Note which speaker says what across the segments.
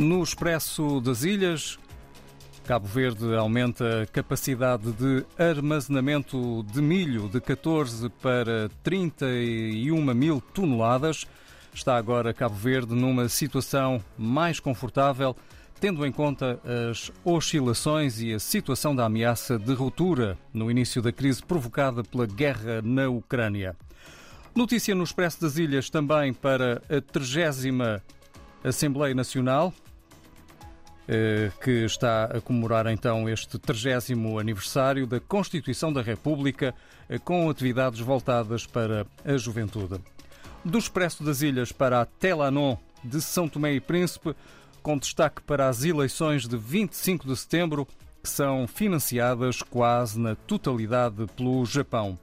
Speaker 1: No Expresso das Ilhas, Cabo Verde aumenta a capacidade de armazenamento de milho de 14 para 31 mil toneladas. Está agora Cabo Verde numa situação mais confortável, tendo em conta as oscilações e a situação da ameaça de ruptura no início da crise provocada pela guerra na Ucrânia. Notícia no Expresso das Ilhas também para a 30 Assembleia Nacional, que está a comemorar então este 30 aniversário da Constituição da República, eh, com atividades voltadas para a juventude. Do Expresso das Ilhas para a Telanon de São Tomé e Príncipe, com destaque para as eleições de 25 de setembro, que são financiadas quase na totalidade pelo Japão.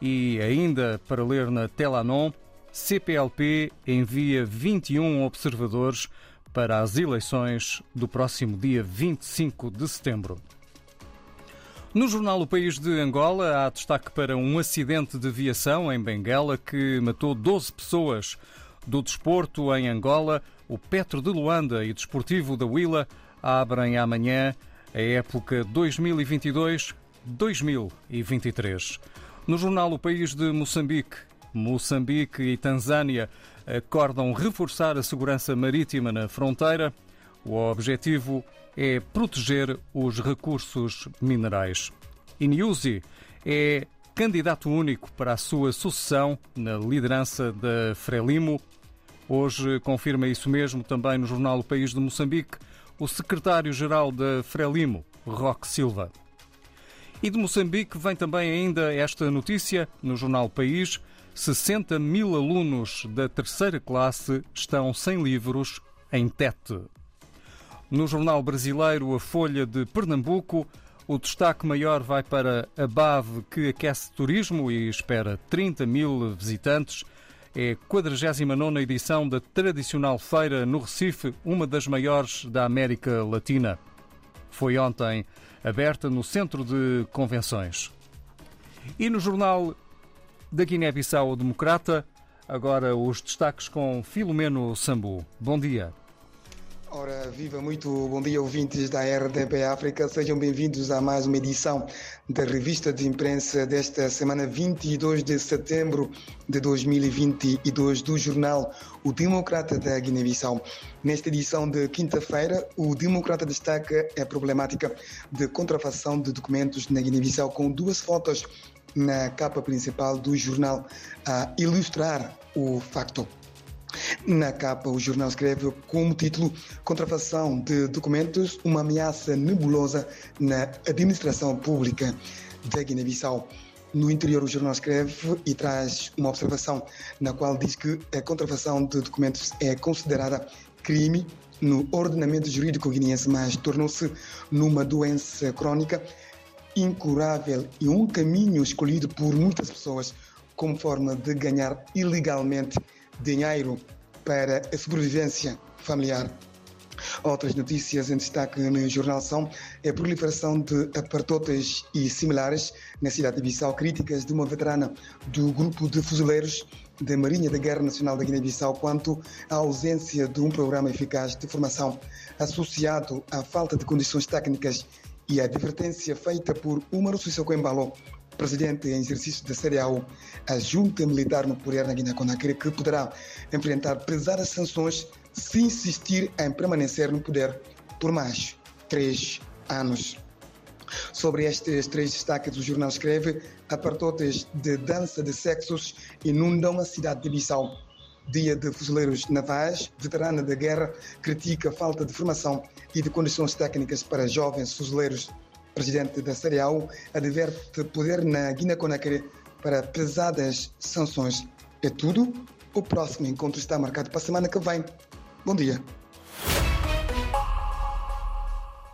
Speaker 1: E ainda para ler na Telanon, CPLP envia 21 observadores para as eleições do próximo dia 25 de setembro. No jornal O País de Angola, há destaque para um acidente de aviação em Benguela que matou 12 pessoas. Do desporto em Angola, o Petro de Luanda e Desportivo da Huila abrem amanhã a época 2022-2023. No jornal O País de Moçambique, Moçambique e Tanzânia acordam reforçar a segurança marítima na fronteira. O objetivo é proteger os recursos minerais. Inyusi é candidato único para a sua sucessão na liderança da Frelimo. Hoje confirma isso mesmo também no jornal O País de Moçambique o secretário-geral da Frelimo, Roque Silva. E de Moçambique vem também ainda esta notícia no jornal País. 60 mil alunos da terceira classe estão sem livros em Tete. No jornal brasileiro A Folha de Pernambuco, o destaque maior vai para a BAV, que aquece turismo e espera 30 mil visitantes. É a 49 edição da tradicional feira no Recife, uma das maiores da América Latina. Foi ontem aberta no Centro de Convenções. E no jornal da Guiné-Bissau Democrata, agora os destaques com Filomeno Sambu. Bom dia.
Speaker 2: Ora, viva muito bom dia, ouvintes da RDP África. Sejam bem-vindos a mais uma edição da revista de imprensa desta semana 22 de setembro de 2022 do jornal O Democrata da Guiné-Bissau. Nesta edição de quinta-feira, o Democrata destaca a problemática de contrafação de documentos na Guiné-Bissau com duas fotos na capa principal do jornal a ilustrar o facto. Na capa, o jornal escreve como título Contrafação de documentos, uma ameaça nebulosa na administração pública da Guiné-Bissau. No interior, o jornal escreve e traz uma observação na qual diz que a contrafação de documentos é considerada crime no ordenamento jurídico guineense, mas tornou-se numa doença crónica incurável e um caminho escolhido por muitas pessoas como forma de ganhar ilegalmente dinheiro para a sobrevivência familiar. Outras notícias em destaque no jornal são a proliferação de apartotas e similares na cidade de Bissau, críticas de uma veterana do grupo de fuzileiros da Marinha da Guerra Nacional da Guiné-Bissau quanto à ausência de um programa eficaz de formação associado à falta de condições técnicas e a advertência feita por Umaru Sissoko Embalo, presidente em exercício da CDAO, a junta militar nuclear na Guiné-Conakry, que poderá enfrentar pesadas sanções se insistir em permanecer no poder por mais três anos. Sobre estes três destaques, o jornal escreve: apartotes de dança de sexos inundam a cidade de Bissau. Dia de Fuzileiros Navais, veterana da guerra, critica a falta de formação e de condições técnicas para jovens fuzileiros. Presidente da CDAO adverte poder na Guiné-Conakry para pesadas sanções. É tudo. O próximo encontro está marcado para a semana que vem. Bom dia.